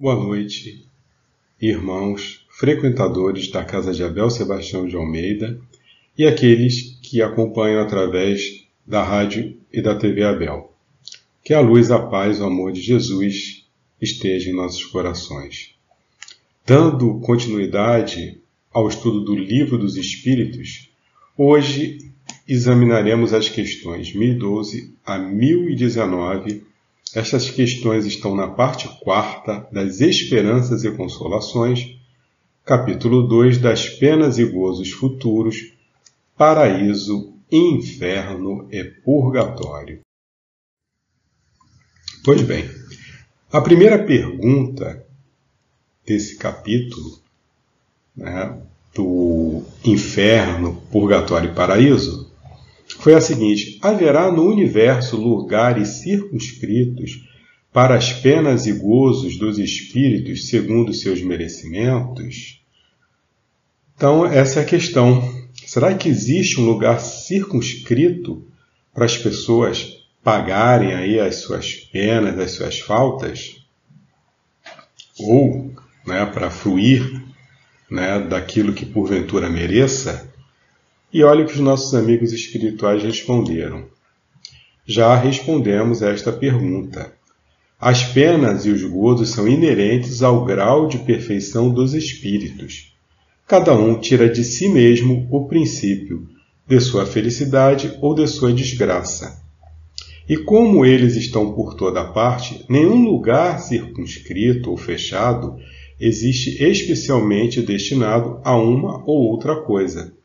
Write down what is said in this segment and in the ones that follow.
Boa noite, irmãos, frequentadores da Casa de Abel Sebastião de Almeida e aqueles que acompanham através da rádio e da TV Abel. Que a luz, a paz, o amor de Jesus esteja em nossos corações. Dando continuidade ao estudo do Livro dos Espíritos, hoje examinaremos as questões 1012 a 1019 estas questões estão na parte quarta das Esperanças e Consolações, capítulo 2 das Penas e Gozos Futuros, Paraíso, Inferno e Purgatório. Pois bem, a primeira pergunta desse capítulo, né, do Inferno, Purgatório e Paraíso, foi a seguinte: haverá no universo lugares circunscritos para as penas e gozos dos espíritos segundo seus merecimentos? Então, essa é a questão. Será que existe um lugar circunscrito para as pessoas pagarem aí as suas penas, as suas faltas? Ou né, para fruir né, daquilo que porventura mereça? E olha o que os nossos amigos espirituais responderam. Já respondemos esta pergunta. As penas e os gozos são inerentes ao grau de perfeição dos espíritos. Cada um tira de si mesmo o princípio de sua felicidade ou de sua desgraça. E como eles estão por toda parte, nenhum lugar circunscrito ou fechado existe especialmente destinado a uma ou outra coisa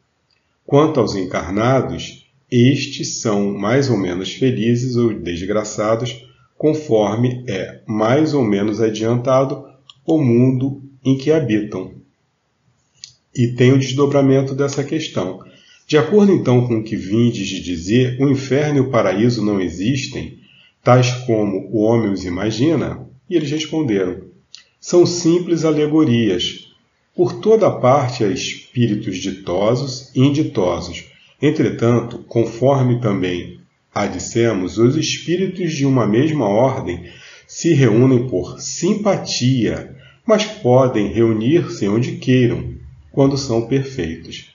Quanto aos encarnados, estes são mais ou menos felizes ou desgraçados, conforme é mais ou menos adiantado o mundo em que habitam. E tem o desdobramento dessa questão. De acordo então com o que vindes de dizer, o inferno e o paraíso não existem, tais como o homem os imagina? E eles responderam: são simples alegorias, por toda parte há espíritos ditosos e inditosos. Entretanto, conforme também há dissemos, os espíritos de uma mesma ordem se reúnem por simpatia, mas podem reunir-se onde queiram, quando são perfeitos.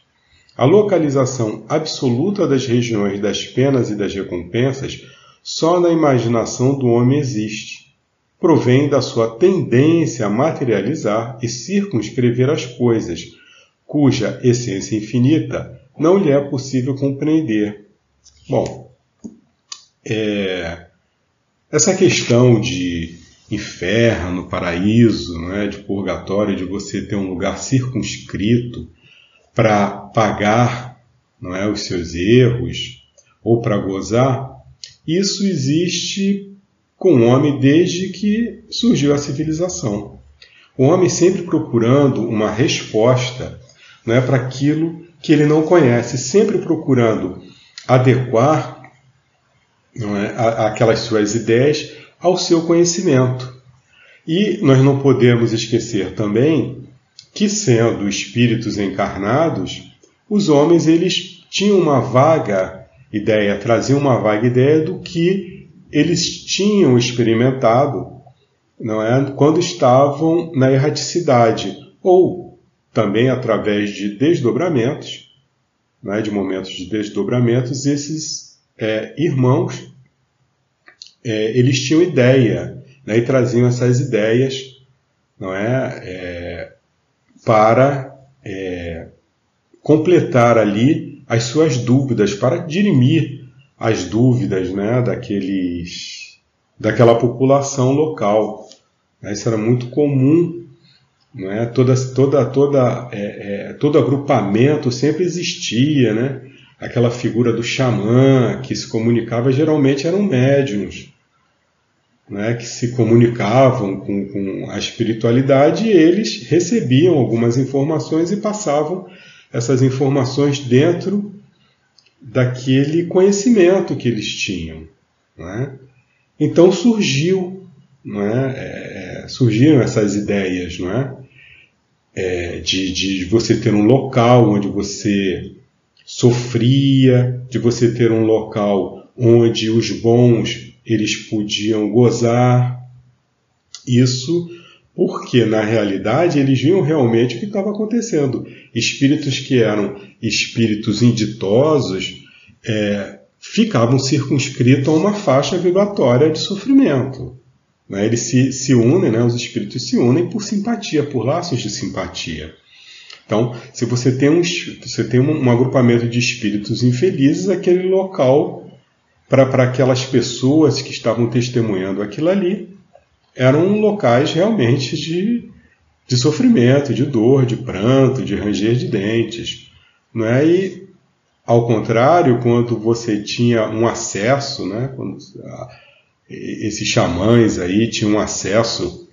A localização absoluta das regiões das penas e das recompensas só na imaginação do homem existe provém da sua tendência a materializar e circunscrever as coisas, cuja essência infinita não lhe é possível compreender. Bom, é, essa questão de inferno, paraíso, é, de purgatório, de você ter um lugar circunscrito para pagar não é, os seus erros ou para gozar, isso existe com o homem desde que surgiu a civilização. O homem sempre procurando uma resposta não é, para aquilo que ele não conhece, sempre procurando adequar não é, aquelas suas ideias ao seu conhecimento. E nós não podemos esquecer também que, sendo espíritos encarnados, os homens eles tinham uma vaga ideia, traziam uma vaga ideia do que eles tinham experimentado não é, quando estavam na erraticidade, ou também através de desdobramentos, é, de momentos de desdobramentos, esses é, irmãos é, eles tinham ideia né, e traziam essas ideias não é, é para é, completar ali as suas dúvidas, para dirimir as dúvidas né, daqueles, daquela população local. Isso era muito comum, né? toda, toda, toda, é, é, todo agrupamento sempre existia, né? aquela figura do xamã que se comunicava, geralmente eram médiums, né? que se comunicavam com, com a espiritualidade e eles recebiam algumas informações e passavam essas informações dentro daquele conhecimento que eles tinham. É? Então surgiu, é? É, surgiram essas ideias não é? é? de, de você ter um local onde você sofria, de você ter um local onde os bons eles podiam gozar. Isso porque na realidade eles viam realmente o que estava acontecendo. Espíritos que eram espíritos inditosos é, ficavam circunscritos a uma faixa vibratória de sofrimento. Né? Eles se, se unem, né? os espíritos se unem por simpatia, por laços de simpatia. Então, se você tem um, você tem um, um agrupamento de espíritos infelizes, aquele local, para aquelas pessoas que estavam testemunhando aquilo ali, eram locais realmente de, de sofrimento, de dor, de pranto, de ranger de dentes. Não é? E, ao contrário, quando você tinha um acesso, né, quando, esses xamãs aí tinham acesso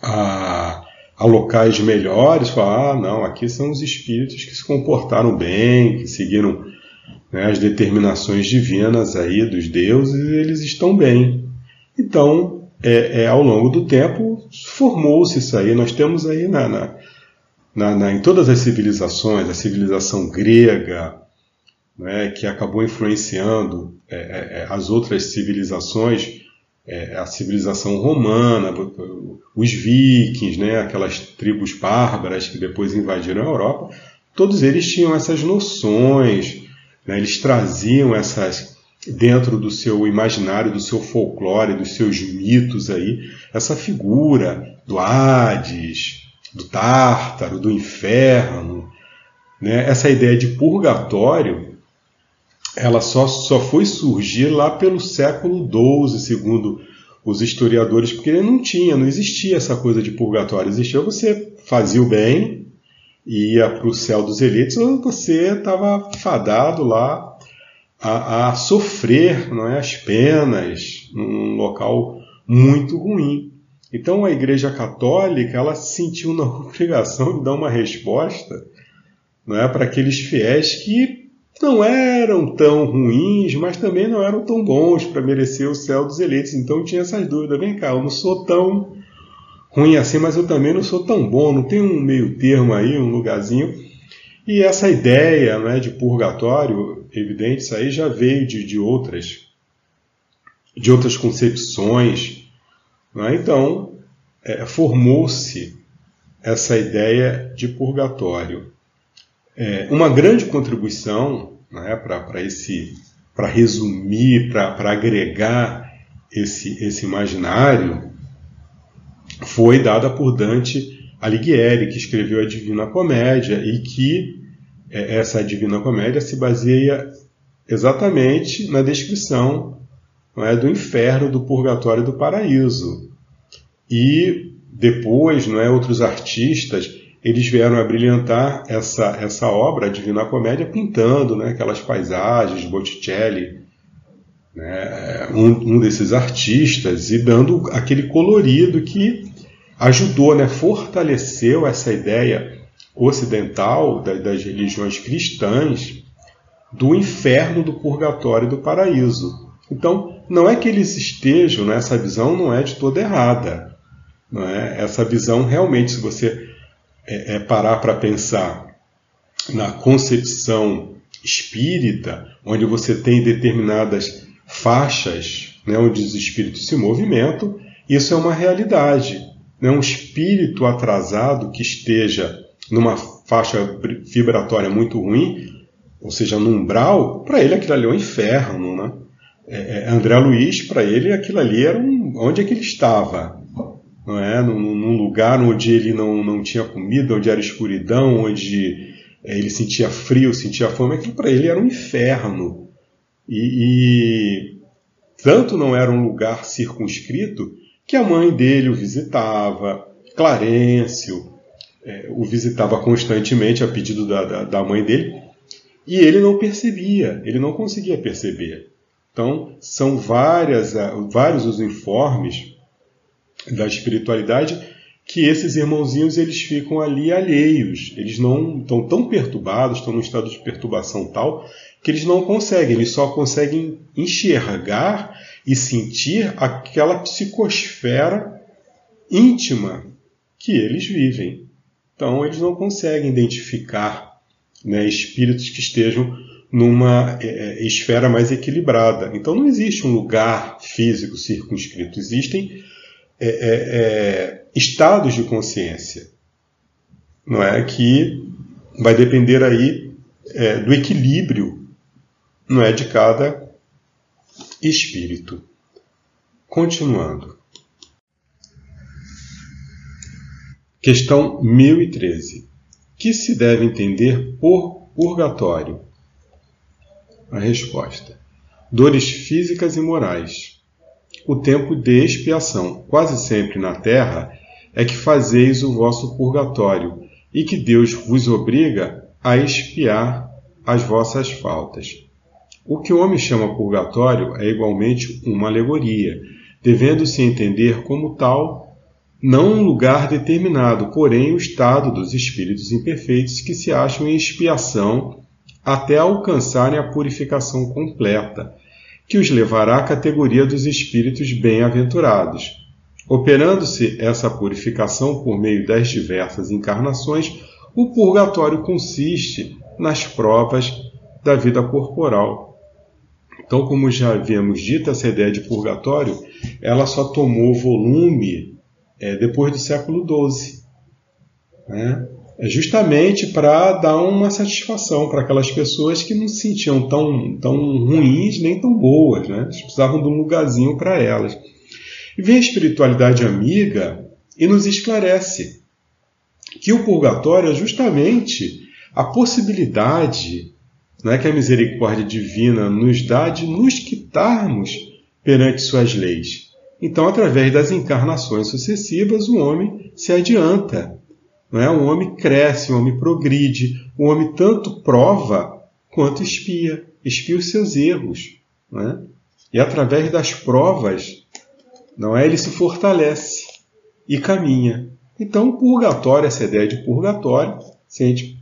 a a locais melhores, falar, ah, não, aqui são os espíritos que se comportaram bem, que seguiram né, as determinações divinas aí dos deuses, e eles estão bem. Então, é, é ao longo do tempo, formou-se isso aí. Nós temos aí na, na, na, na, em todas as civilizações, a civilização grega, né, que acabou influenciando é, é, é as outras civilizações, é, a civilização romana, os vikings, né, aquelas tribos bárbaras que depois invadiram a Europa, todos eles tinham essas noções, né, eles traziam essas dentro do seu imaginário, do seu folclore, dos seus mitos aí, essa figura do Hades, do Tártaro, do inferno, né, essa ideia de purgatório ela só, só foi surgir lá pelo século XII, segundo os historiadores, porque não tinha, não existia essa coisa de purgatório. Existia você fazia o bem, ia para o céu dos elites, ou você estava fadado lá a, a, sofrer não é, as penas num local muito ruim. Então a Igreja Católica ela se sentiu na obrigação de dar uma resposta não é, para aqueles fiéis que não eram tão ruins, mas também não eram tão bons para merecer o céu dos eleitos. Então tinha essas dúvidas. Vem cá, eu não sou tão ruim assim, mas eu também não sou tão bom. Não tem um meio termo aí, um lugarzinho. E essa ideia né, de purgatório, evidente, isso aí já veio de, de outras de outras concepções. Né? Então, é, formou-se essa ideia de purgatório. É, uma grande contribuição né, para esse para resumir, para agregar esse, esse imaginário, foi dada por Dante Alighieri, que escreveu a Divina Comédia e que é, essa Divina Comédia se baseia exatamente na descrição é, do inferno, do purgatório e do paraíso. E depois, não é, outros artistas eles vieram a brilhantar essa, essa obra, a Divina Comédia, pintando né, aquelas paisagens, Botticelli, né, um, um, desses artistas, e dando aquele colorido que ajudou, né, fortaleceu essa ideia ocidental das, religiões cristãs do inferno, do purgatório e do paraíso. Então, não é que eles estejam, né, essa visão não é de toda errada. Não é? Essa visão realmente, se você é, é parar para pensar na concepção espírita, onde você tem determinadas faixas né, onde os espíritos se movimentam, isso é uma realidade. Né? Um espírito atrasado que esteja numa faixa vibratória muito ruim, ou seja, no umbral, para ele aquilo ali é um inferno. Né? É, é André Luiz, para ele, aquilo ali era um, onde é que ele estava não é? num, num lugar onde ele não, não tinha comida, onde era escuridão, onde é, ele sentia frio, sentia fome, aquilo para ele era um inferno. E, e, tanto não era um lugar circunscrito que a mãe dele o visitava, Clarencio é, o visitava constantemente a pedido da, da, da mãe dele, e ele não percebia, ele não conseguia perceber. Então, são várias, vários os informes da espiritualidade que esses irmãozinhos eles ficam ali alheios, eles não estão tão perturbados, estão num estado de perturbação tal que eles não conseguem, eles só conseguem enxergar e sentir aquela psicosfera íntima que eles vivem. Então eles não conseguem identificar né, espíritos que estejam numa é, esfera mais equilibrada. Então não existe um lugar físico circunscrito, existem é, é, é, estados de consciência, não é que vai depender aí é, do equilíbrio, não é de cada espírito. Continuando. Questão 1013. Que se deve entender por purgatório? A resposta: dores físicas e morais. O tempo de expiação, quase sempre na terra, é que fazeis o vosso purgatório e que Deus vos obriga a expiar as vossas faltas. O que o homem chama purgatório é igualmente uma alegoria, devendo-se entender como tal não um lugar determinado, porém o estado dos espíritos imperfeitos que se acham em expiação até alcançarem a purificação completa, que os levará à categoria dos espíritos bem-aventurados. Operando-se essa purificação por meio das diversas encarnações, o purgatório consiste nas provas da vida corporal. Então, como já havíamos dito, essa ideia de purgatório, ela só tomou volume é, depois do século XII. Né? É justamente para dar uma satisfação para aquelas pessoas que não se sentiam tão, tão ruins nem tão boas. Né? Eles precisavam de um lugarzinho para elas. E vem a espiritualidade amiga e nos esclarece que o purgatório é justamente a possibilidade né, que a misericórdia divina nos dá de nos quitarmos perante suas leis. Então, através das encarnações sucessivas, o homem se adianta. Não é? O homem cresce, o homem progride, o homem tanto prova quanto espia, espia os seus erros. Não é? E através das provas, não é? ele se fortalece e caminha. Então, o purgatório, essa ideia de purgatório, se a gente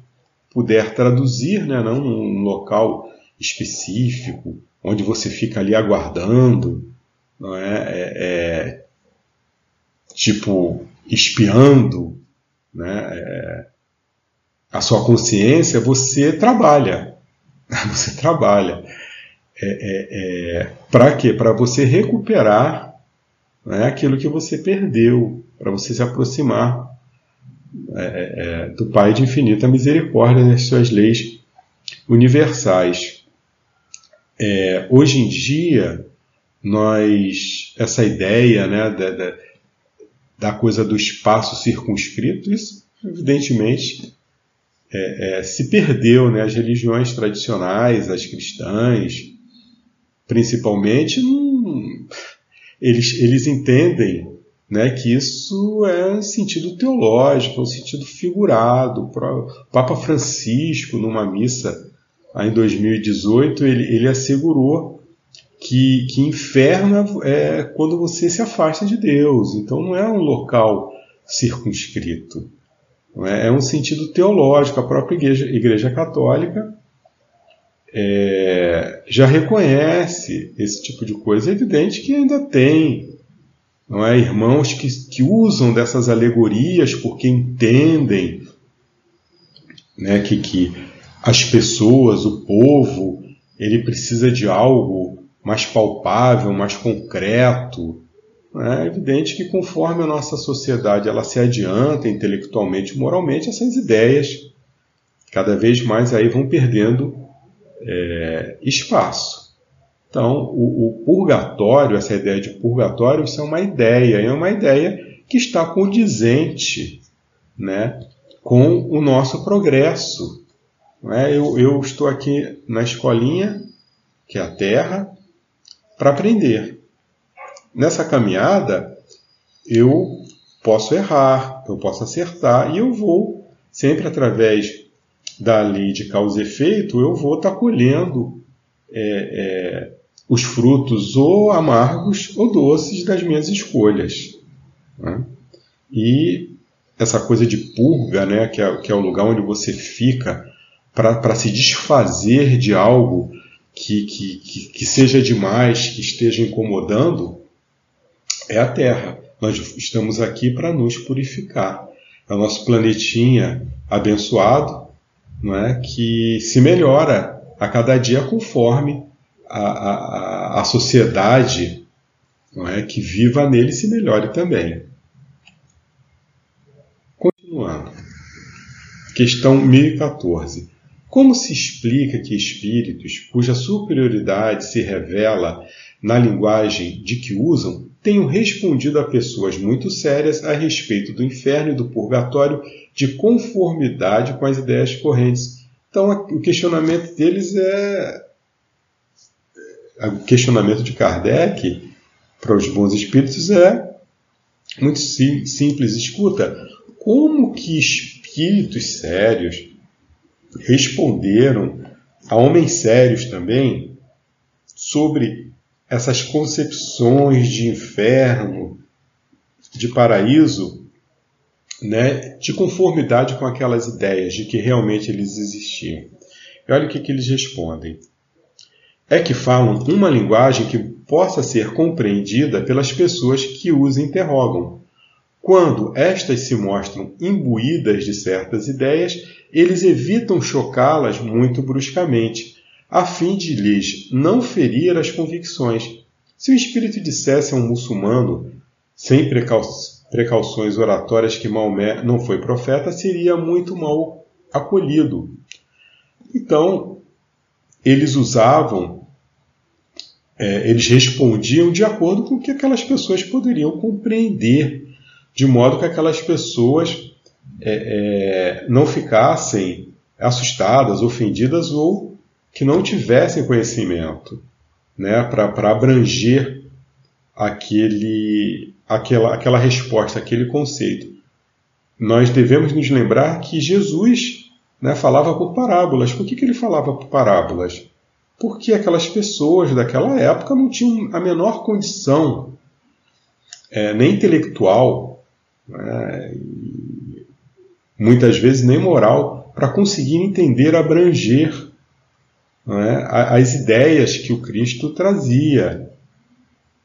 puder traduzir, né, não num local específico, onde você fica ali aguardando, não é, é, é tipo espiando né, é, a sua consciência, você trabalha. Você trabalha. É, é, é para quê? Para você recuperar né, aquilo que você perdeu, para você se aproximar é, do Pai de infinita misericórdia nas suas leis universais. hoje em dia, nós essa ideia né, da, da, da coisa do espaço circunscrito, isso evidentemente é, é, se perdeu. Né? As religiões tradicionais, as cristãs, principalmente, não, eles, eles entendem né, que isso é sentido teológico, é um sentido figurado. O Papa Francisco, numa missa em 2018, ele, ele assegurou que, que inferno é quando você se afasta de Deus. Então não é um local circunscrito. É? é um sentido teológico. A própria Igreja, igreja Católica é, já reconhece esse tipo de coisa. É evidente que ainda tem não é, irmãos que, que usam dessas alegorias porque entendem né, que, que as pessoas, o povo, ele precisa de algo mais palpável, mais concreto. É evidente que conforme a nossa sociedade ela se adianta intelectualmente moralmente, essas ideias cada vez mais aí vão perdendo é, espaço. Então, o, o, purgatório, essa ideia de purgatório, isso é uma ideia, é uma ideia que está condizente né, com o nosso progresso. É? Eu, eu estou aqui na escolinha, que é a Terra, para aprender. Nessa caminhada, eu posso errar, eu posso acertar e eu vou, sempre através da lei de causa e efeito, eu vou estar tá colhendo é, é, os frutos ou amargos ou doces das minhas escolhas. Né? E essa coisa de purga, né, que, é, que é o lugar onde você fica para se desfazer de algo que, que, que, que seja demais, que esteja incomodando, é a Terra. Nós estamos aqui para nos purificar. É o nosso planetinha abençoado, não é? que se melhora a cada dia conforme a, a, a sociedade não é? que viva nele se melhore também. Continuando. Questão 1014. Como se explica que espíritos cuja superioridade se revela na linguagem de que usam tenham respondido a pessoas muito sérias a respeito do inferno e do purgatório de conformidade com as ideias correntes? Então, o questionamento deles é. O questionamento de Kardec para os bons espíritos é muito simples. Escuta, como que espíritos sérios responderam a homens sérios também sobre essas concepções de inferno, de paraíso, né, de conformidade com aquelas ideias de que realmente eles existiam. E olha o que, que eles respondem. É que falam uma linguagem que possa ser compreendida pelas pessoas que os interrogam. Quando estas se mostram imbuídas de certas ideias, eles evitam chocá-las muito bruscamente, a fim de lhes não ferir as convicções. Se o espírito dissesse a um muçulmano, sem precau precauções oratórias, que Maomé não foi profeta, seria muito mal acolhido. Então, eles usavam, é, eles respondiam de acordo com o que aquelas pessoas poderiam compreender, de modo que aquelas pessoas é, é, não ficassem assustadas, ofendidas ou que não tivessem conhecimento né, para abranger aquele, aquela, aquela resposta, aquele conceito. Nós devemos nos lembrar que Jesus né, falava por parábolas. Por que, que ele falava por parábolas? Porque aquelas pessoas daquela época não tinham a menor condição, é, nem intelectual, né, muitas vezes nem moral, para conseguir entender, abranger é, as ideias que o Cristo trazia.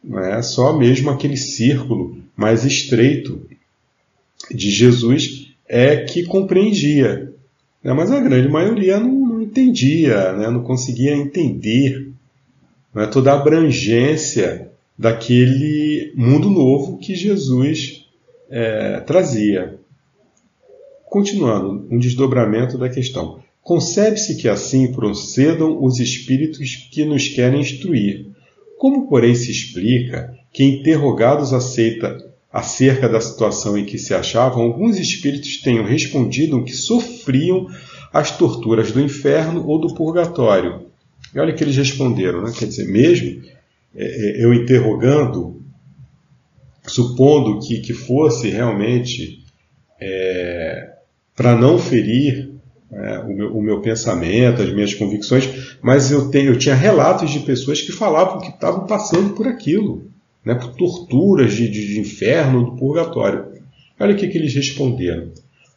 Não é só mesmo aquele círculo mais estreito de Jesus é que compreendia. Né? Mas a grande maioria não entendia, né? não conseguia entender é toda a abrangência daquele mundo novo que Jesus é, trazia. Continuando, um desdobramento da questão. Concebe-se que assim procedam os espíritos que nos querem instruir. Como, porém, se explica que, interrogados aceita, acerca da situação em que se achavam, alguns espíritos tenham respondido que sofriam as torturas do inferno ou do purgatório? E olha que eles responderam, né? quer dizer, mesmo é, é, eu interrogando, supondo que, que fosse realmente é, para não ferir é, o, meu, o, meu, pensamento, as minhas convicções, mas eu, tenho, eu tinha relatos de pessoas que falavam que estavam passando por aquilo, né, por torturas de, de, de inferno, do purgatório. Olha o que, que eles responderam.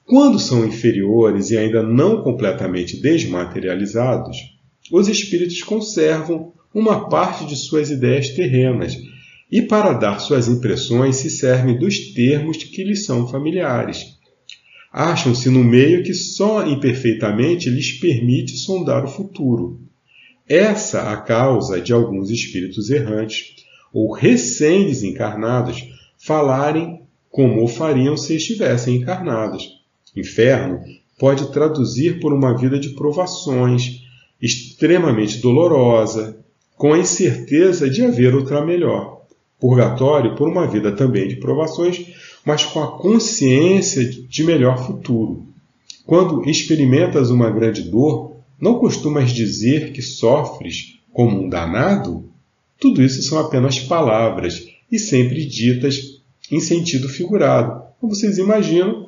Quando são inferiores e ainda não completamente desmaterializados, os espíritos conservam uma parte de suas ideias terrenas e, para dar suas impressões, se servem dos termos que lhes são familiares acham-se no meio que só imperfeitamente lhes permite sondar o futuro. Essa a causa de alguns espíritos errantes ou recém-desencarnados falarem como o fariam se estivessem encarnados. Inferno pode traduzir por uma vida de provações, extremamente dolorosa, com a incerteza de haver outra melhor. Purgatório por uma vida também de provações, mas com a consciência de melhor futuro. Quando experimentas uma grande dor, não costumas dizer que sofres como um danado? Tudo isso são apenas palavras e sempre ditas em sentido figurado. Como vocês imaginam,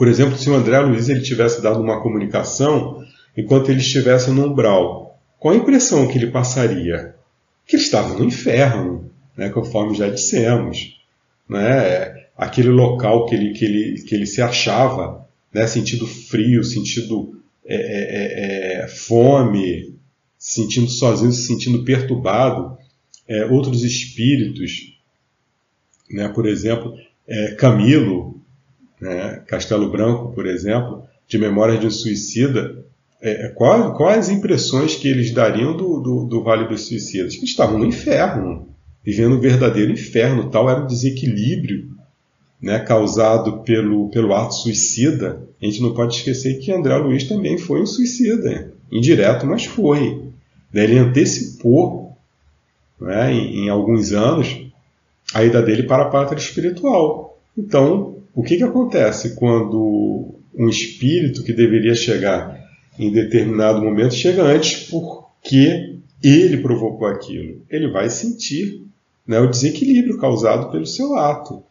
por exemplo, se o André Luiz ele tivesse dado uma comunicação enquanto ele estivesse no umbral, qual a impressão que ele passaria? Que ele estava no inferno, né, conforme já dissemos. Né? aquele local que ele, que ele, que ele se achava, né? sentindo frio, sentindo é, é, é, é fome, se sentindo sozinho, se sentindo perturbado. É, outros espíritos, né? por exemplo, é, Camilo, né? Castelo Branco, por exemplo, de Memórias de um Suicida, quais, quais as impressões que eles dariam do, do, do Vale dos Suicidas? Que estavam no inferno, vivendo um verdadeiro inferno. Tal era o desequilíbrio né, causado pelo, pelo ato suicida. A gente não pode esquecer que André Luiz também foi um suicida, indireto, mas foi. Ele antecipou, né, em, em alguns anos, a ida dele para a pátria espiritual. Então, o que, que acontece quando um espírito que deveria chegar em determinado momento chega antes porque ele provocou aquilo? Ele vai sentir né, o desequilíbrio causado pelo seu ato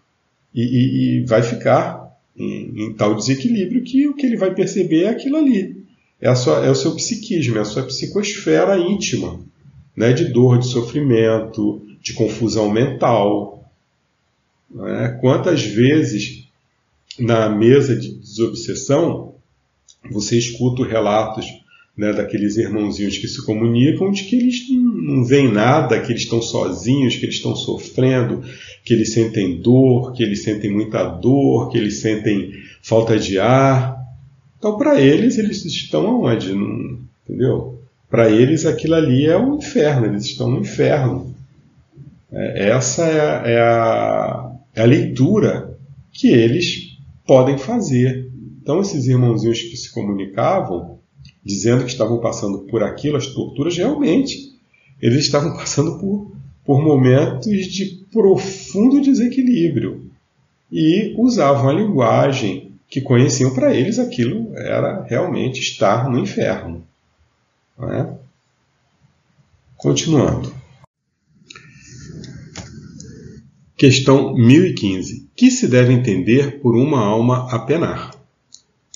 e, e, e vai ficar em, em, tal desequilíbrio que o que ele vai perceber é aquilo ali. É, sua, é o seu psiquismo, é a sua psicosfera íntima, né, de dor, de sofrimento, de confusão mental. Né? Quantas vezes na mesa de desobsessão você escuta relatos né, daqueles irmãozinhos que se comunicam de que eles não veem nada, que eles estão sozinhos, que eles estão sofrendo, que eles sentem dor, que eles sentem muita dor, que eles sentem falta de ar. Então, para eles, eles estão aonde? Não, entendeu? Para eles, aquilo ali é o um inferno, eles estão no inferno. É, essa é é, a, é a leitura que eles podem fazer. Então, esses irmãozinhos que se comunicavam, dizendo que estavam passando por aquilo, as torturas, realmente, eles estavam passando por, por momentos de profundo desequilíbrio e usavam a linguagem que conheciam para eles aquilo era realmente estar no inferno. É? Continuando. Questão 1015. Que se deve entender por uma alma a penar?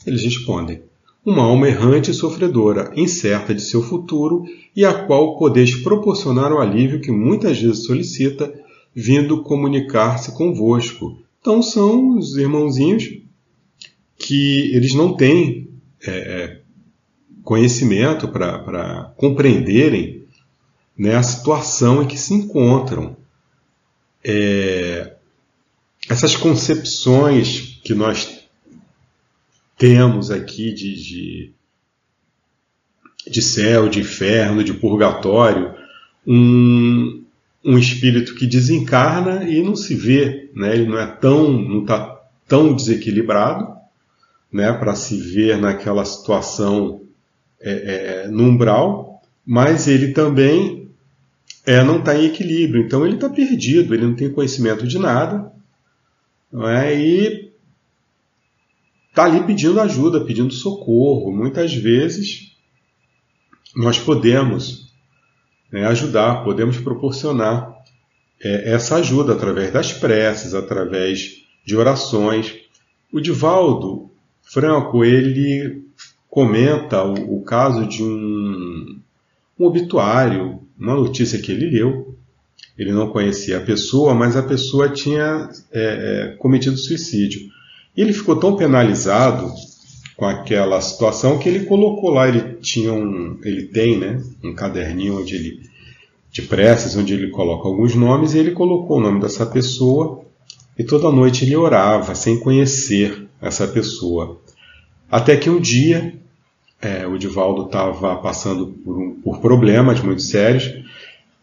Eles respondem: Uma alma errante e sofredora, incerta de seu futuro e a qual podeis proporcionar o alívio que muitas vezes solicita, vindo comunicar-se convosco. Então são os irmãozinhos que eles não têm é, é conhecimento para compreenderem né, a situação em que se encontram é, essas concepções que nós temos aqui de, de, de céu, de inferno, de purgatório, um, um espírito que desencarna e não se vê, né? ele não é tão, não está tão desequilibrado né? para se ver naquela situação é, é, mas ele também é, não está em equilíbrio. Então ele está perdido, ele não tem conhecimento de nada, não é? e está ali pedindo ajuda, pedindo socorro. Muitas vezes nós podemos né, ajudar, podemos proporcionar é, essa ajuda através das preces, através de orações. O Divaldo Franco ele comenta o, o caso de um, um obituário uma notícia que ele leu. Ele não conhecia a pessoa, mas a pessoa tinha é, é, cometido suicídio. E ele ficou tão penalizado com aquela situação que ele colocou lá, ele tinha um, ele tem, né, um caderninho onde ele de preces, onde ele coloca alguns nomes e ele colocou o nome dessa pessoa e toda noite ele orava sem conhecer essa pessoa. Até que um dia é, o Divaldo estava passando por, um, por problemas muito sérios,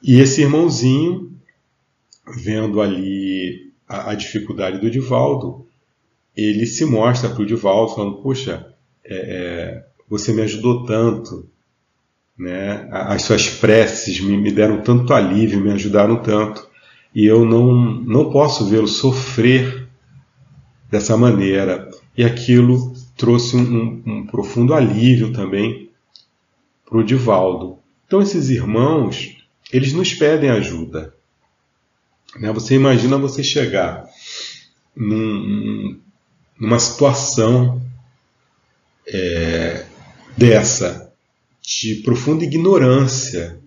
e esse irmãozinho, vendo ali a, a dificuldade do Divaldo, ele se mostra para o Divaldo falando, puxa, é, é, você me ajudou tanto, né? as suas preces me, me deram tanto alívio, me ajudaram tanto, e eu não, não posso vê-lo sofrer dessa maneira. E aquilo trouxe um, um, profundo alívio também para o Divaldo. Então esses irmãos, eles nos pedem ajuda. Né? Você imagina você chegar num, numa situação é, dessa, de profunda ignorância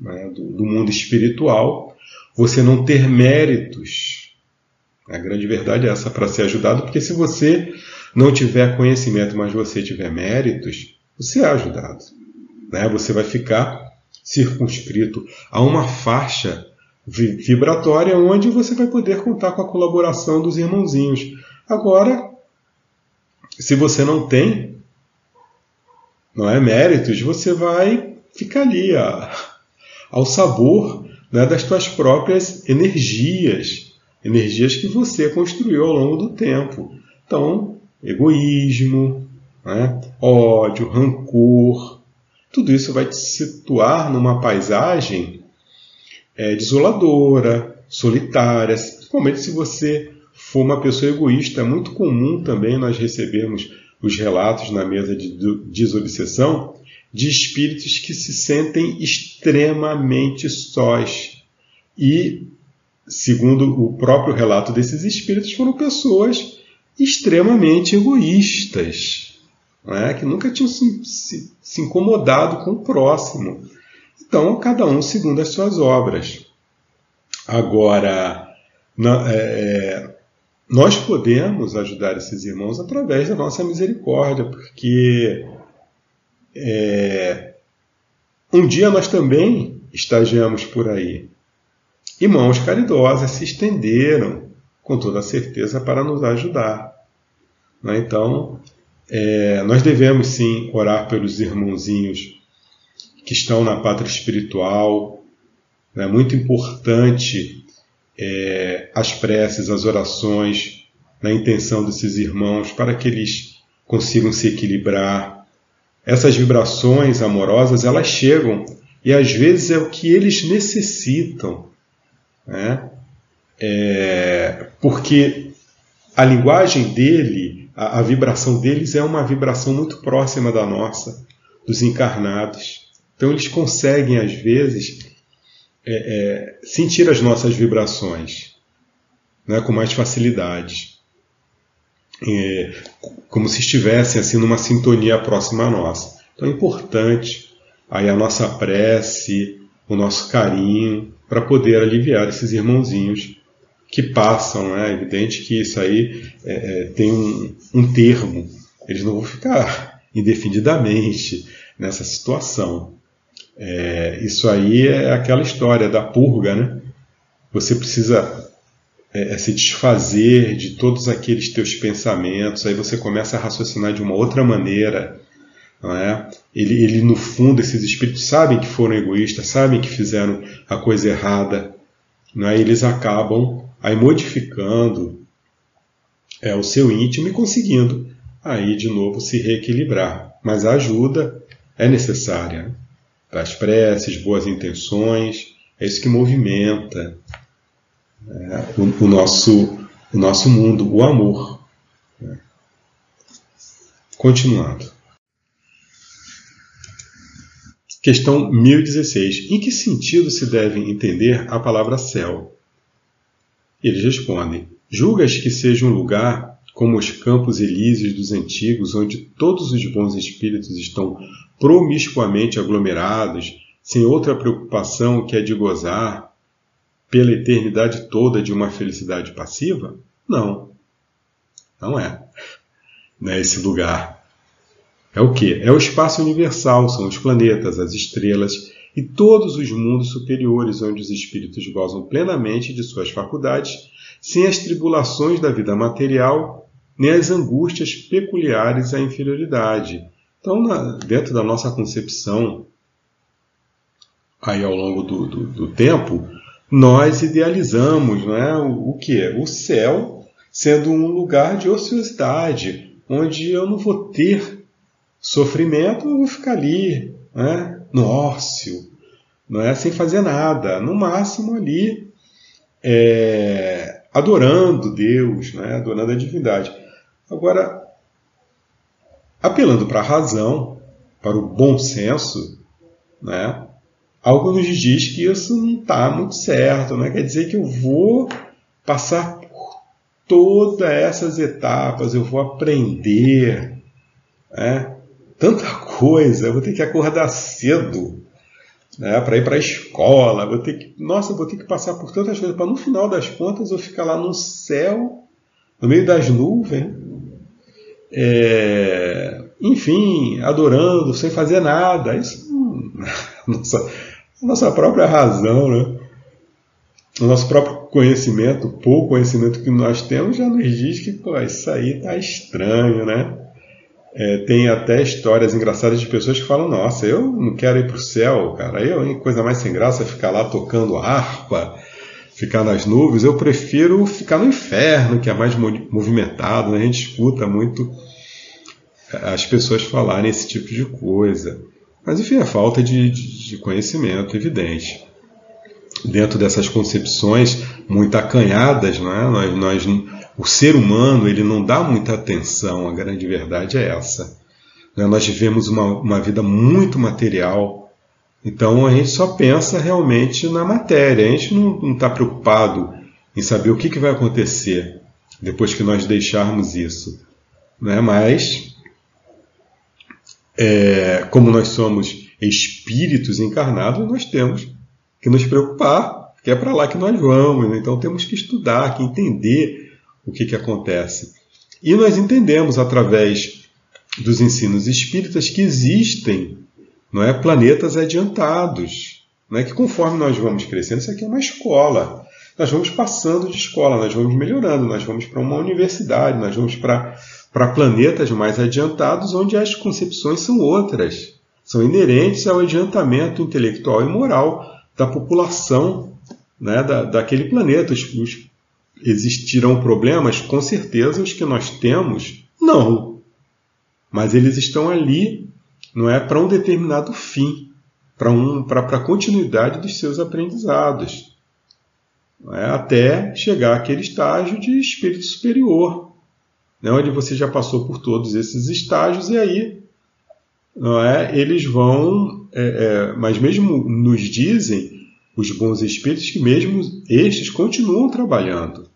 né, do, do, mundo espiritual, você não ter méritos. A grande verdade é essa para ser ajudado, porque se você não tiver conhecimento, mas você tiver méritos, você é ajudado. Né? Você vai ficar circunscrito a uma faixa vibratória onde você vai poder contar com a colaboração dos irmãozinhos. Agora, se você não tem, não é méritos, você vai ficar ali a, ao sabor né, das tuas próprias energias, energias que você construiu ao longo do tempo. Então, egoísmo, né, ódio, rancor, tudo isso vai te situar numa paisagem é, desoladora, solitária, principalmente se você for uma pessoa egoísta. É muito comum também nós recebermos os relatos na mesa de desobsessão de espíritos que se sentem extremamente sós. E, segundo o próprio relato desses espíritos, foram pessoas extremamente egoístas, né? que nunca tinham se, se, se incomodado com o próximo. Então, cada um segundo as suas obras. Agora, na, é, é, nós podemos ajudar esses irmãos através da nossa misericórdia, porque é, um dia nós também estagiamos por aí. E mãos caridosas se estenderam com toda certeza para nos ajudar. Né? Então, é, nós devemos sim orar pelos irmãozinhos que estão na pátria espiritual. É né? muito importante é, as preces, as orações, na intenção desses irmãos para que eles consigam se equilibrar. Essas vibrações amorosas elas chegam e às vezes é o que eles necessitam, né? É, porque a linguagem dele, a, a vibração deles é uma vibração muito próxima da nossa, dos encarnados. Então eles conseguem às vezes é, é, sentir as nossas vibrações né, com mais facilidade. É, como se estivessem assim numa sintonia próxima a nós. Então é importante aí a nossa prece, o nosso carinho para poder aliviar esses irmãozinhos que passam. Né? É evidente que isso aí é, é, tem um, um termo, eles não vão ficar indefinidamente nessa situação. É, isso aí é aquela história da purga, né? Você precisa é, é, se desfazer de todos aqueles teus pensamentos, aí você começa a raciocinar de uma outra maneira. Não é? ele, ele, no fundo, esses espíritos sabem que foram egoístas, sabem que fizeram a coisa errada, não é? eles acabam aí modificando é, o seu íntimo e conseguindo aí de novo se reequilibrar. Mas a ajuda é necessária. Né? as preces, boas intenções, é isso que movimenta é, o, o, nosso, o nosso mundo, o amor. Né? Continuando. Questão 1016. Em que sentido se deve entender a palavra céu? Eles respondem: Julgas que seja um lugar como os campos elíseos dos antigos, onde todos os bons espíritos estão promiscuamente aglomerados, sem outra preocupação que a de gozar pela eternidade toda de uma felicidade passiva? Não. Não é. Não é esse lugar. É o que? É o espaço universal, são os planetas, as estrelas e todos os mundos superiores onde os espíritos gozam plenamente de suas faculdades, sem as tribulações da vida material, nem as angústias peculiares à inferioridade, então, na, dentro da nossa concepção, aí ao longo do, do, do tempo, nós idealizamos não é, o, o que? O céu sendo um lugar de ociosidade, onde eu não vou ter sofrimento, eu vou ficar ali, né, no ócio, não é, sem fazer nada, no máximo ali é, adorando Deus, né, adorando a divindade. Agora, apelando para a razão, para o bom senso, né? algo nos diz que isso não está muito certo. Né? Quer dizer que eu vou passar por todas essas etapas, eu vou aprender né? Tanta coisa, eu vou ter que acordar cedo né? para ir para a escola, vou ter que, nossa, vou ter que passar por tantas coisas para no final das contas eu ficar lá no céu, no meio das nuvens, é, enfim, adorando, sem fazer nada. Isso a nossa, nossa própria razão, né? o nosso próprio conhecimento, o pouco conhecimento que nós temos, já nos diz que pô, isso aí está estranho, né? É, tem até histórias engraçadas de pessoas que falam: Nossa, eu não quero ir para o céu, cara. Eu, hein, coisa mais sem graça, ficar lá tocando harpa, ficar nas nuvens. Eu prefiro ficar no inferno, que é mais movimentado. Né? A gente escuta muito as pessoas falarem esse tipo de coisa. Mas, enfim, é falta de, de conhecimento, evidente. Dentro dessas concepções muito acanhadas, né? nós, nós o ser humano ele não dá muita atenção, a grande verdade é essa. Né? Nós vivemos uma, uma vida muito material, então a gente só pensa realmente na matéria, a gente não está preocupado em saber o que, que vai acontecer depois que nós deixarmos isso. Né? Mas, é, como nós somos espíritos encarnados, nós temos que nos preocupar, que é para lá que nós vamos. Né? Então temos que estudar, que entender o que, que acontece. E nós entendemos através dos ensinos espíritas que existem não é, planetas adiantados, não é, que conforme nós vamos crescendo, isso aqui é uma escola. Nós vamos passando de escola, nós vamos melhorando, nós vamos para uma universidade, nós vamos para, planetas mais adiantados, onde as concepções são outras, são inerentes ao adiantamento intelectual e moral da população né, da, daquele planeta. Os, os Existirão problemas? Com certeza os que nós temos, não. Mas eles estão ali, não é para um determinado fim, para um, a continuidade dos seus aprendizados. É? Até chegar àquele estágio de espírito superior, né? onde você já passou por todos esses estágios e aí não é? eles vão, é, é, mas mesmo nos dizem os bons espíritos que mesmo estes continuam trabalhando.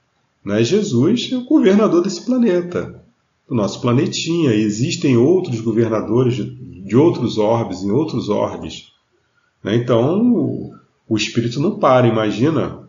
Né? Jesus é o governador desse planeta, do nosso planetinha. E existem outros governadores de, de outros orbes, em outros orbes. Né? Então, o, o espírito não para. Imagina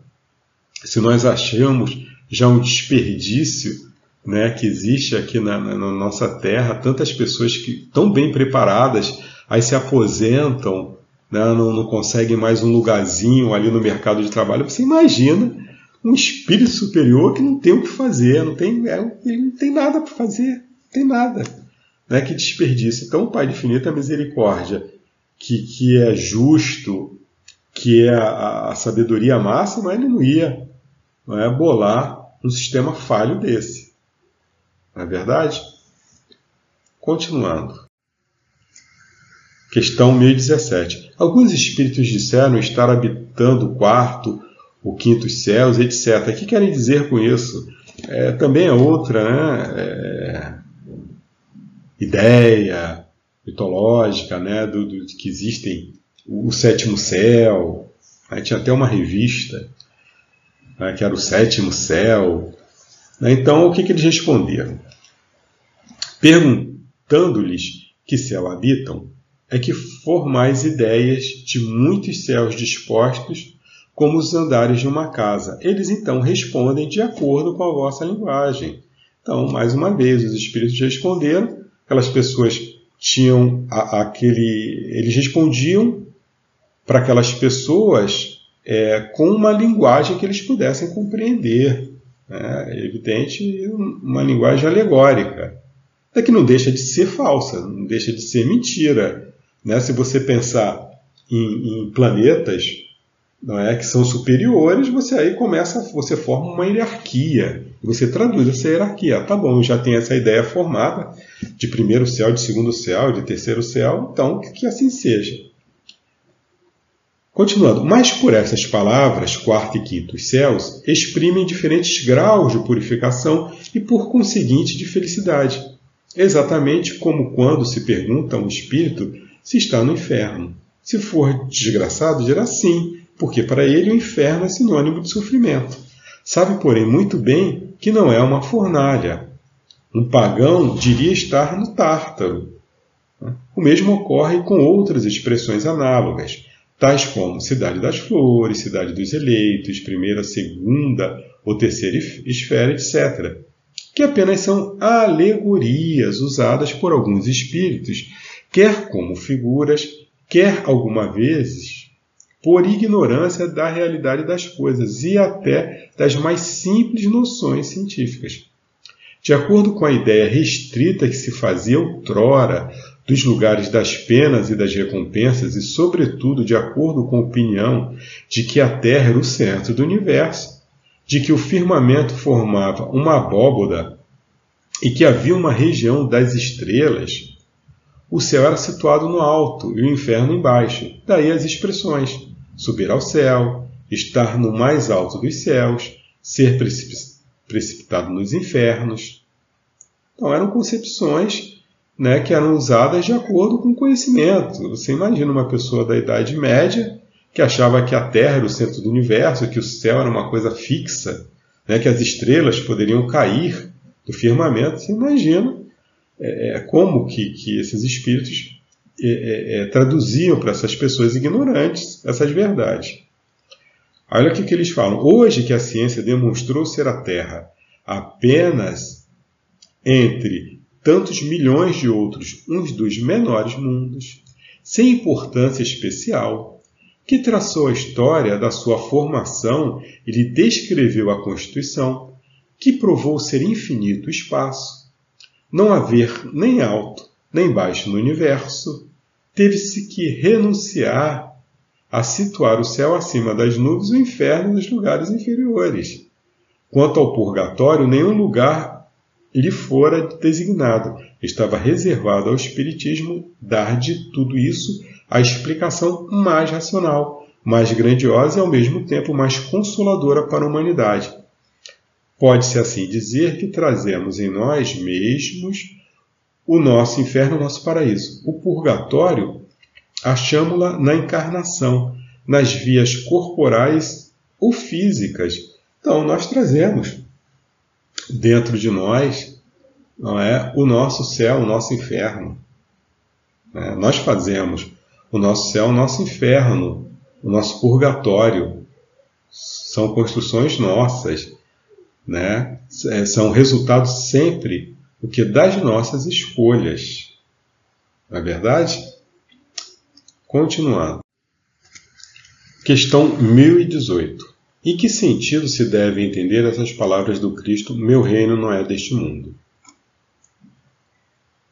se nós achamos já um desperdício né, que existe aqui na, na, nossa Terra, tantas pessoas que estão bem preparadas, aí se aposentam, não, não conseguem mais um lugarzinho ali no mercado de trabalho. Você imagina um espírito superior que não tem o que fazer, não tem, é, ele não tem nada para fazer, não tem nada. Né? Que desperdício. Então, o Pai de infinita misericórdia, que, que é justo, que é a, a sabedoria máxima, ele não ia não é, bolar um sistema falho desse. Não é verdade? Continuando. Questão 1017. Alguns espíritos disseram estar habitando o quarto o quintos céus, etc. O que querem dizer com isso? É, também é outra né? é, ideia mitológica né? Do, do, que existem o sétimo céu. Aí tinha até uma revista né? que era o sétimo céu. Então, o que, que eles responderam? Perguntando-lhes que céu habitam, é que formais ideias de muitos céus dispostos como os andares de uma casa. Eles então respondem de acordo com a vossa linguagem. Então, mais uma vez, os espíritos responderam, aquelas pessoas tinham a, aquele. Eles respondiam para aquelas pessoas é, com uma linguagem que eles pudessem compreender. Né? É evidente, uma linguagem alegórica. É que não deixa de ser falsa, não deixa de ser mentira. Né? Se você pensar em, em planetas não é que são superiores, você aí começa, você forma uma hierarquia. Você traduz essa hierarquia. Tá bom, já tem essa ideia formada de primeiro céu, de segundo céu, de terceiro céu, então que assim seja. Continuando, mas por essas palavras, quarto e quinto céus, exprimem diferentes graus de purificação e por conseguinte de felicidade. Exatamente como quando se pergunta a um espírito se está no inferno. Se for desgraçado, dirá sim, porque para ele o inferno é sinônimo de sofrimento. Sabe, porém, muito bem que não é uma fornalha. Um pagão diria estar no Tártaro. O mesmo ocorre com outras expressões análogas, tais como cidade das flores, cidade dos eleitos, primeira, segunda ou terceira esfera, etc., que apenas são alegorias usadas por alguns espíritos, quer como figuras, quer alguma vezes por ignorância da realidade das coisas e até das mais simples noções científicas. De acordo com a ideia restrita que se fazia outrora dos lugares das penas e das recompensas, e, sobretudo, de acordo com a opinião de que a Terra era o centro do universo, de que o firmamento formava uma abóboda e que havia uma região das estrelas, o céu era situado no alto e o inferno embaixo. Daí as expressões: subir ao céu, estar no mais alto dos céus, ser precipitado nos infernos. Então eram concepções né, que eram usadas de acordo com o conhecimento. Você imagina uma pessoa da Idade Média que achava que a Terra era o centro do universo, que o céu era uma coisa fixa, né, que as estrelas poderiam cair do firmamento. Você imagina é, é, como que, que esses espíritos é, é, é traduziam para essas pessoas ignorantes essas verdades. Olha o que, que eles falam. Hoje que a ciência demonstrou ser a Terra apenas entre tantos milhões de outros, uns dos menores mundos, sem importância especial, que traçou a história da sua formação e lhe descreveu a Constituição, que provou ser infinito o espaço, não haver nem alto nem baixo no universo, teve-se que renunciar a situar o céu acima das nuvens e o inferno nos lugares inferiores. Quanto ao purgatório, nenhum lugar lhe fora designado. Estava reservado ao Espiritismo dar de tudo isso a explicação mais racional, mais grandiosa e ao mesmo tempo mais consoladora para a humanidade. Pode-se assim dizer que trazemos em nós mesmos o nosso inferno, o nosso paraíso. O purgatório achamos-la na encarnação, nas vias corporais ou físicas. Então, nós trazemos dentro de nós não é, o nosso céu, o nosso inferno. É, nós fazemos o nosso céu, o nosso inferno, o nosso purgatório. São construções nossas né, é, são resultados sempre o que das nossas escolhas. Não é verdade? Continuando. Questão 1018. Em que sentido se deve entender essas palavras do Cristo, meu reino não é deste mundo?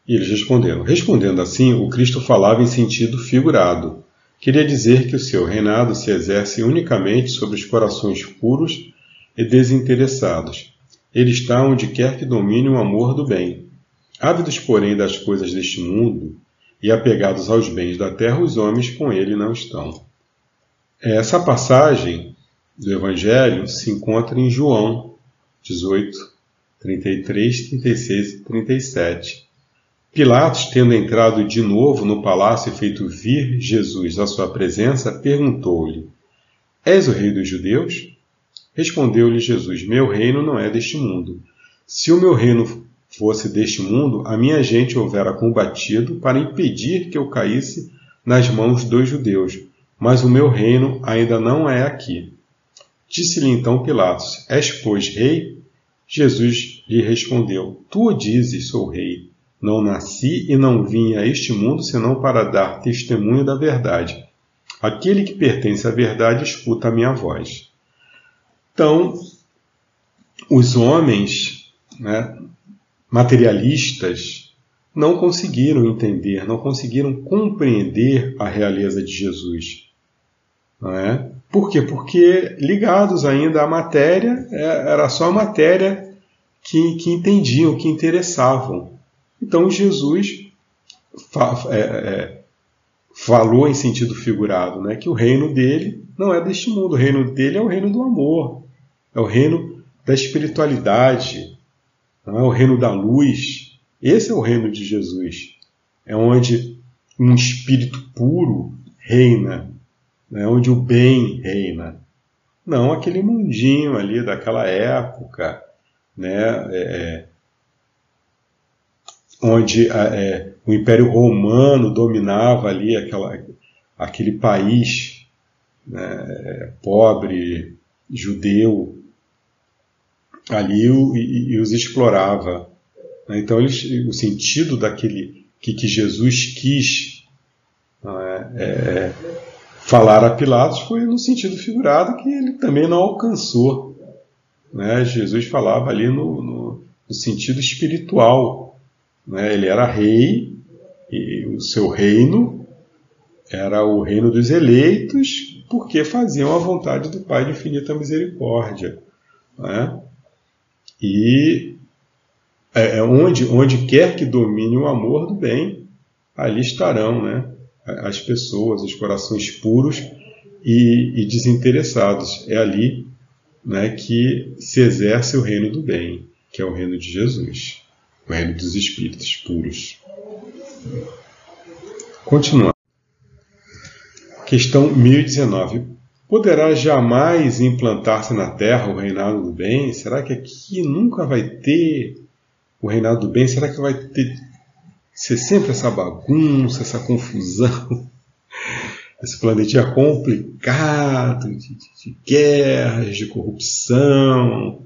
E eles responderam. Respondendo assim, o Cristo falava em sentido figurado. Queria dizer que o seu reinado se exerce unicamente sobre os corações puros e desinteressados. Ele está onde quer que domine o amor do bem. Ávidos, porém, das coisas deste mundo e apegados aos bens da terra, os homens com ele não estão. Essa passagem do Evangelho se encontra em João 18, 33, 36 e 37. Pilatos, tendo entrado de novo no palácio e feito vir Jesus à sua presença, perguntou-lhe: És o rei dos judeus? Respondeu-lhe Jesus: Meu reino não é deste mundo. Se o meu reino fosse deste mundo, a minha gente houvera combatido para impedir que eu caísse nas mãos dos judeus. Mas o meu reino ainda não é aqui. Disse-lhe então Pilatos: És, pois, rei? Jesus lhe respondeu: Tu dizes, sou rei. Não nasci e não vim a este mundo senão para dar testemunho da verdade. Aquele que pertence à verdade escuta a minha voz. Então, os homens né, materialistas não conseguiram entender, não conseguiram compreender a realeza de Jesus. Não é? Por quê? Porque ligados ainda à matéria, é, era só a matéria que, que entendiam, que interessavam. Então Jesus é, é, falou em sentido figurado né, que o reino dele não é deste mundo, o reino dele é o reino do amor, é o reino da espiritualidade, não é o reino da luz. Esse é o reino de Jesus. É onde um espírito puro reina, é onde o bem reina. Não aquele mundinho ali daquela época, né? É, é onde é, o Império Romano dominava ali aquela, aquele país né, pobre, judeu, ali o, e, e, os explorava. Né? Então, eles, o sentido daquele que, que Jesus quis é, é, falar a Pilatos foi no sentido figurado que ele também não alcançou. Né? Jesus falava ali no, no, no sentido espiritual. Né? Ele era rei, e o seu reino era o reino dos eleitos, porque faziam a vontade do Pai de infinita misericórdia. Né? E é, é onde, onde quer que domine o amor do bem, ali estarão né? as pessoas, os corações puros e, e desinteressados. É ali né, que se exerce o reino do bem, que é o reino de Jesus, o reino dos espíritos puros. Continuando. Questão 1019. Poderá jamais implantar-se na Terra o reinado do bem? Será que aqui nunca vai ter o reinado do bem? Será que vai ter ser sempre essa bagunça, essa confusão? Esse planetinha complicado de, de, de guerras, de corrupção.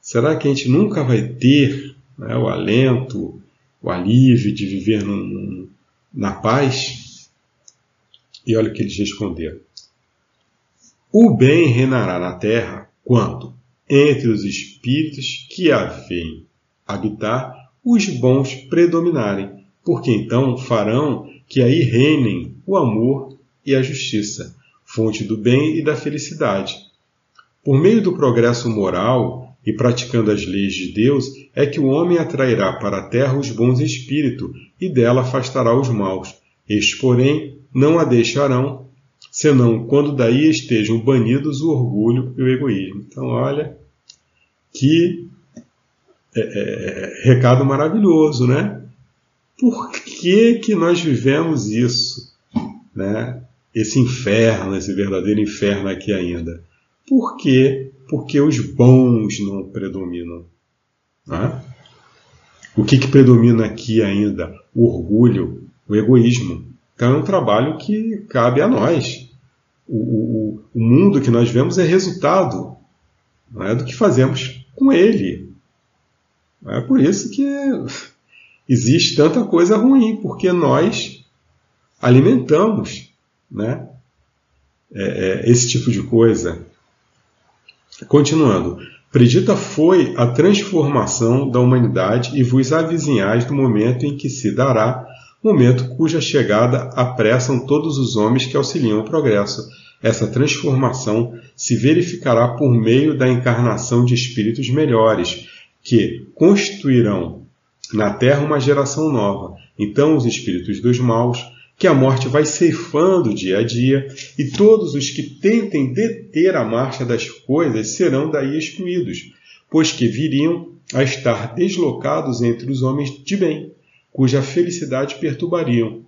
Será que a gente nunca vai ter né, o alento, o alívio de viver num, na paz? E olha o que eles responderam. O bem reinará na terra quando, entre os espíritos que a veem habitar, os bons predominarem, porque então farão que aí reinem o amor e a justiça, fonte do bem e da felicidade. Por meio do progresso moral e praticando as leis de Deus, é que o homem atrairá para a terra os bons espíritos e dela afastará os maus. Estes, porém, não a deixarão, senão quando daí estejam banidos o orgulho e o egoísmo. Então, olha que é, é, recado maravilhoso, né? Por que, que nós vivemos isso? Né? Esse inferno, esse verdadeiro inferno aqui ainda. Por quê? Porque os bons não predominam. Né? O que, que predomina aqui ainda? O orgulho, o egoísmo. Então é um trabalho que cabe a nós. O, o, o mundo que nós vemos é resultado é, do que fazemos com ele. É por isso que existe tanta coisa ruim, porque nós alimentamos né, é, é, esse tipo de coisa. Continuando. Predita foi a transformação da humanidade e vos avizinhais do momento em que se dará momento cuja chegada apressam todos os homens que auxiliam o progresso. Essa transformação se verificará por meio da encarnação de espíritos melhores, que constituirão na Terra uma geração nova. Então, os espíritos dos maus, que a morte vai ceifando dia a dia, e todos os que tentem deter a marcha das coisas serão daí excluídos, pois que viriam a estar deslocados entre os homens de bem cuja felicidade perturbariam.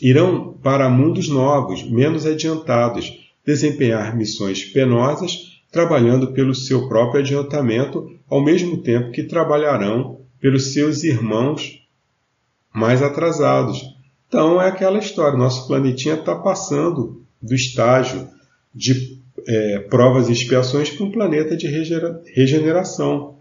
Irão para mundos novos, menos adiantados, desempenhar missões penosas, trabalhando pelo seu próprio adiantamento, ao mesmo tempo que trabalharão pelos seus irmãos mais atrasados. Então é aquela história: nosso planetinha está passando do estágio de é, provas e expiações para um planeta de regeneração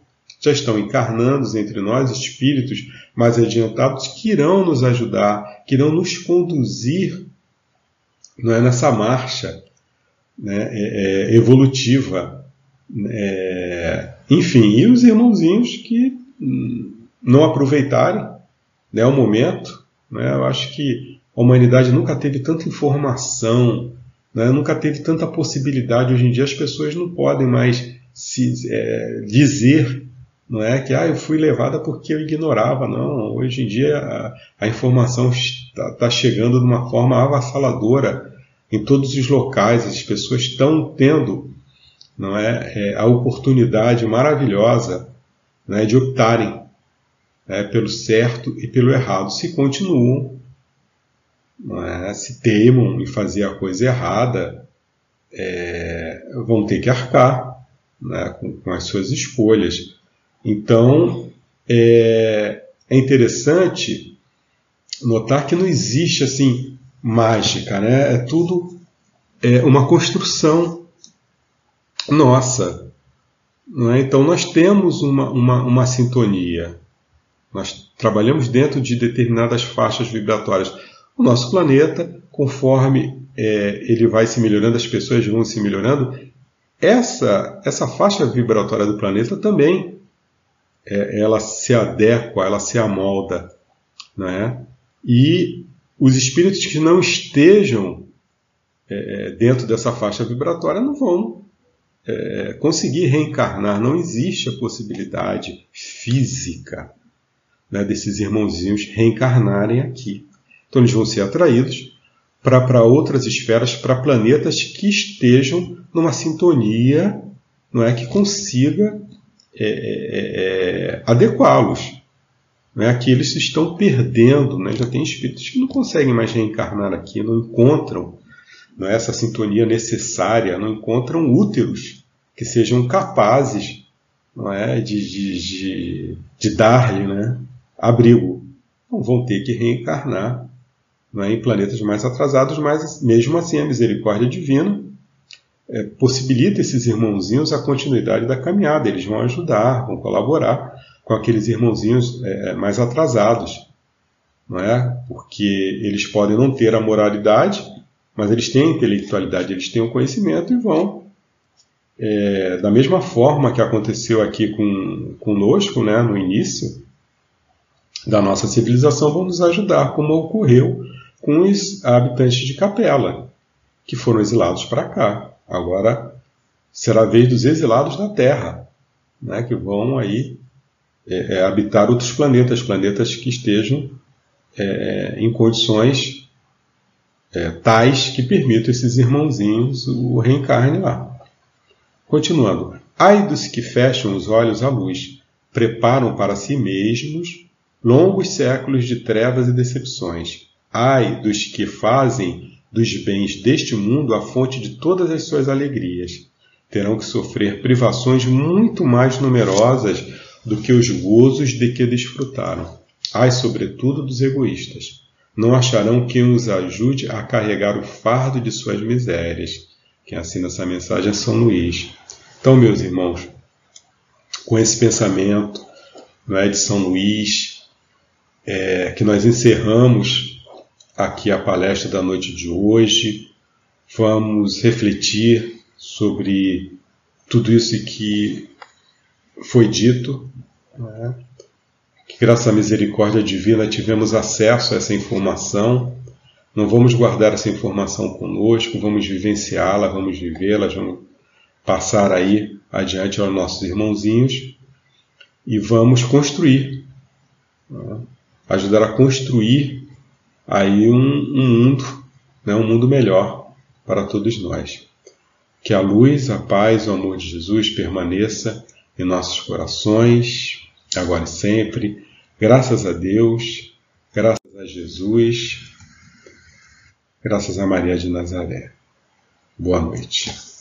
já estão encarnando entre nós espíritos mais adiantados que irão nos ajudar, que irão nos conduzir não é, nessa marcha né, é, é, evolutiva. É, enfim, e os irmãozinhos que não aproveitarem né, o momento, né, eu acho que a humanidade nunca teve tanta informação, né, nunca teve tanta possibilidade. Hoje em dia as pessoas não podem mais se é, dizer não é que ah, eu fui levada porque eu ignorava, não. Hoje em dia a, a informação está tá chegando de uma forma avassaladora em todos os locais, as pessoas estão tendo não é, é a oportunidade maravilhosa né, de optarem né, pelo certo e pelo errado. Se continuam, é, se teimam em fazer a coisa errada, é, vão ter que arcar né, com, com as suas escolhas. Então, é, é interessante notar que não existe assim mágica, né? É tudo é, uma construção nossa. Não é? Então, nós temos uma, uma, uma sintonia. Nós trabalhamos dentro de determinadas faixas vibratórias. O nosso planeta, conforme é, ele vai se melhorando, as pessoas vão se melhorando, essa, essa faixa vibratória do planeta também é, ela se adequa, ela se amolda, não é? E os espíritos que não estejam é, dentro dessa faixa vibratória não vão é, conseguir reencarnar. Não existe a possibilidade física né, desses irmãozinhos reencarnarem aqui. Então eles vão ser atraídos para outras esferas, para planetas que estejam numa sintonia, não é que consiga é, é, é adequá-los. Não é que eles se estão perdendo, né? já tem espíritos que não conseguem mais reencarnar aqui, não encontram não é essa sintonia necessária, não encontram úteros que sejam capazes não é, de, de, de, de dar-lhe né, abrigo. Então vão ter que reencarnar não é, em planetas mais atrasados, mas mesmo assim a misericórdia divina é, possibilita esses irmãozinhos a continuidade da caminhada. Eles vão ajudar, vão colaborar com aqueles irmãozinhos é, mais atrasados, não é? Porque eles podem não ter a moralidade, mas eles têm a intelectualidade, eles têm o conhecimento e vão, é, da mesma forma que aconteceu aqui com, conosco, né, no início da nossa civilização, vão nos ajudar, como ocorreu com os habitantes de Capela, que foram exilados para cá. Agora será a vez dos exilados da Terra, né, que vão aí é, é, habitar outros planetas, planetas que estejam é, em condições é, tais que permitam esses irmãozinhos o reencarne lá. Continuando. Ai dos que fecham os olhos à luz, preparam para si mesmos longos séculos de trevas e decepções. Ai dos que fazem dos bens deste mundo a fonte de todas as suas alegrias. Terão que sofrer privações muito mais numerosas do que os gozos de que desfrutaram. Ai, sobretudo, dos egoístas não acharão quem os ajude a carregar o fardo de suas misérias. Quem assina essa mensagem é São Luís. Então, meus irmãos, com esse pensamento não é, de São Luís, é, que nós encerramos aqui a palestra da noite de hoje, vamos refletir sobre tudo isso que foi dito. Né? que graças à misericórdia divina tivemos acesso a essa informação. Não vamos guardar essa informação conosco, vamos vivenciá-la, vamos vivê-la, vamos passar aí adiante aos nossos irmãozinhos e vamos construir, né? ajudar a construir aí um, um mundo, né? um mundo melhor para todos nós. Que a luz, a paz, o amor de Jesus permaneça em nossos corações, agora e sempre. Graças a Deus, graças a Jesus, graças a Maria de Nazaré. Boa noite.